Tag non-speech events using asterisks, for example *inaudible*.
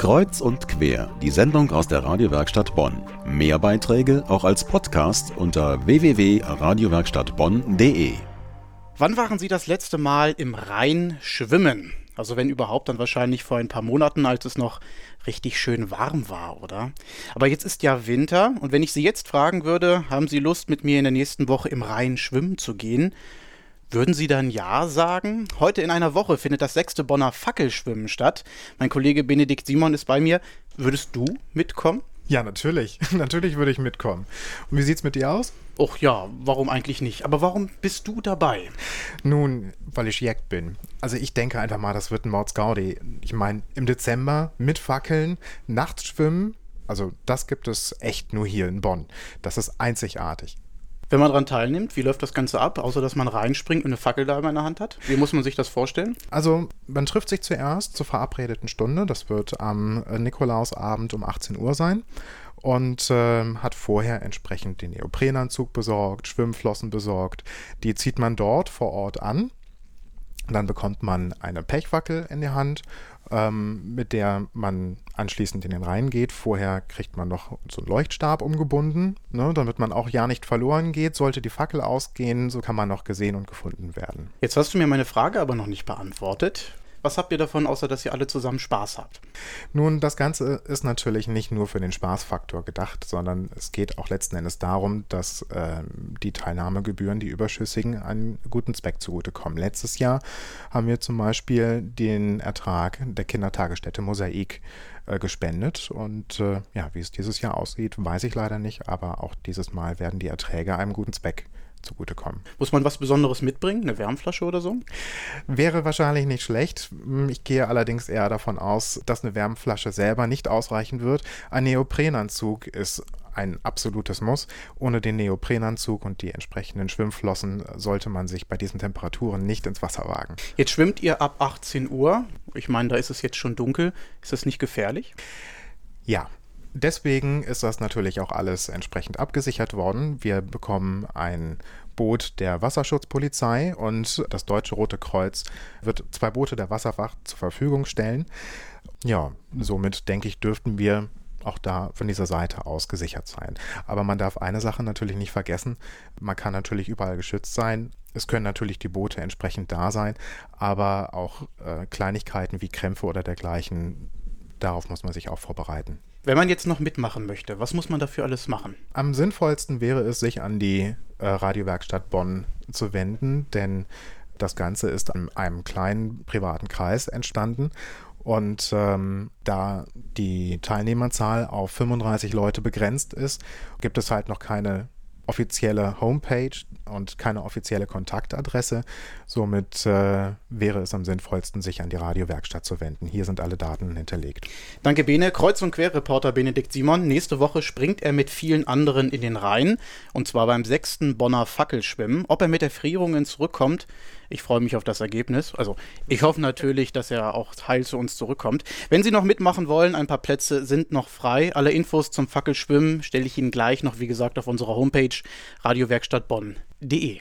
Kreuz und quer, die Sendung aus der Radiowerkstatt Bonn. Mehr Beiträge auch als Podcast unter www.radiowerkstattbonn.de. Wann waren Sie das letzte Mal im Rhein schwimmen? Also wenn überhaupt, dann wahrscheinlich vor ein paar Monaten, als es noch richtig schön warm war, oder? Aber jetzt ist ja Winter und wenn ich Sie jetzt fragen würde, haben Sie Lust mit mir in der nächsten Woche im Rhein schwimmen zu gehen? Würden Sie dann Ja sagen? Heute in einer Woche findet das sechste Bonner Fackelschwimmen statt. Mein Kollege Benedikt Simon ist bei mir. Würdest du mitkommen? Ja, natürlich. *laughs* natürlich würde ich mitkommen. Und wie sieht's mit dir aus? Och ja, warum eigentlich nicht? Aber warum bist du dabei? Nun, weil ich Jack bin. Also ich denke einfach mal, das wird ein Mordsgaudi. Ich meine, im Dezember mit Fackeln, nachts schwimmen, also das gibt es echt nur hier in Bonn. Das ist einzigartig. Wenn man daran teilnimmt, wie läuft das Ganze ab, außer dass man reinspringt und eine Fackel da in der Hand hat? Wie muss man sich das vorstellen? Also, man trifft sich zuerst zur verabredeten Stunde. Das wird am Nikolausabend um 18 Uhr sein und äh, hat vorher entsprechend den Neoprenanzug besorgt, Schwimmflossen besorgt. Die zieht man dort vor Ort an. Dann bekommt man eine Pechwackel in die Hand ähm, mit der man anschließend in den Rhein geht. Vorher kriegt man noch so einen Leuchtstab umgebunden, ne, damit man auch ja nicht verloren geht. Sollte die Fackel ausgehen, so kann man noch gesehen und gefunden werden. Jetzt hast du mir meine Frage aber noch nicht beantwortet. Was habt ihr davon, außer dass ihr alle zusammen Spaß habt? Nun, das Ganze ist natürlich nicht nur für den Spaßfaktor gedacht, sondern es geht auch letzten Endes darum, dass äh, die Teilnahmegebühren, die überschüssigen, einen guten Zweck zugutekommen. Letztes Jahr haben wir zum Beispiel den Ertrag der Kindertagesstätte Mosaik äh, gespendet und äh, ja, wie es dieses Jahr aussieht, weiß ich leider nicht, aber auch dieses Mal werden die Erträge einem guten Zweck zugutekommen. Muss man was Besonderes mitbringen? Eine Wärmflasche oder so? Wäre wahrscheinlich nicht schlecht. Ich gehe allerdings eher davon aus, dass eine Wärmflasche selber nicht ausreichen wird. Ein Neoprenanzug ist ein absolutes Muss. Ohne den Neoprenanzug und die entsprechenden Schwimmflossen sollte man sich bei diesen Temperaturen nicht ins Wasser wagen. Jetzt schwimmt ihr ab 18 Uhr. Ich meine, da ist es jetzt schon dunkel. Ist das nicht gefährlich? Ja, Deswegen ist das natürlich auch alles entsprechend abgesichert worden. Wir bekommen ein Boot der Wasserschutzpolizei und das Deutsche Rote Kreuz wird zwei Boote der Wasserwacht zur Verfügung stellen. Ja, somit denke ich, dürften wir auch da von dieser Seite aus gesichert sein. Aber man darf eine Sache natürlich nicht vergessen. Man kann natürlich überall geschützt sein. Es können natürlich die Boote entsprechend da sein, aber auch äh, Kleinigkeiten wie Krämpfe oder dergleichen, darauf muss man sich auch vorbereiten. Wenn man jetzt noch mitmachen möchte, was muss man dafür alles machen? Am sinnvollsten wäre es, sich an die äh, Radiowerkstatt Bonn zu wenden, denn das Ganze ist an einem kleinen privaten Kreis entstanden. Und ähm, da die Teilnehmerzahl auf 35 Leute begrenzt ist, gibt es halt noch keine offizielle Homepage und keine offizielle Kontaktadresse. Somit äh, wäre es am sinnvollsten, sich an die Radiowerkstatt zu wenden. Hier sind alle Daten hinterlegt. Danke, Bene. Kreuz- und Querreporter Benedikt Simon. Nächste Woche springt er mit vielen anderen in den Rhein. Und zwar beim sechsten Bonner Fackelschwimmen. Ob er mit Erfrierungen zurückkommt, ich freue mich auf das Ergebnis. Also ich hoffe natürlich, dass er auch heil zu uns zurückkommt. Wenn Sie noch mitmachen wollen, ein paar Plätze sind noch frei. Alle Infos zum Fackelschwimmen stelle ich Ihnen gleich noch, wie gesagt, auf unserer Homepage radiowerkstattbonn.de.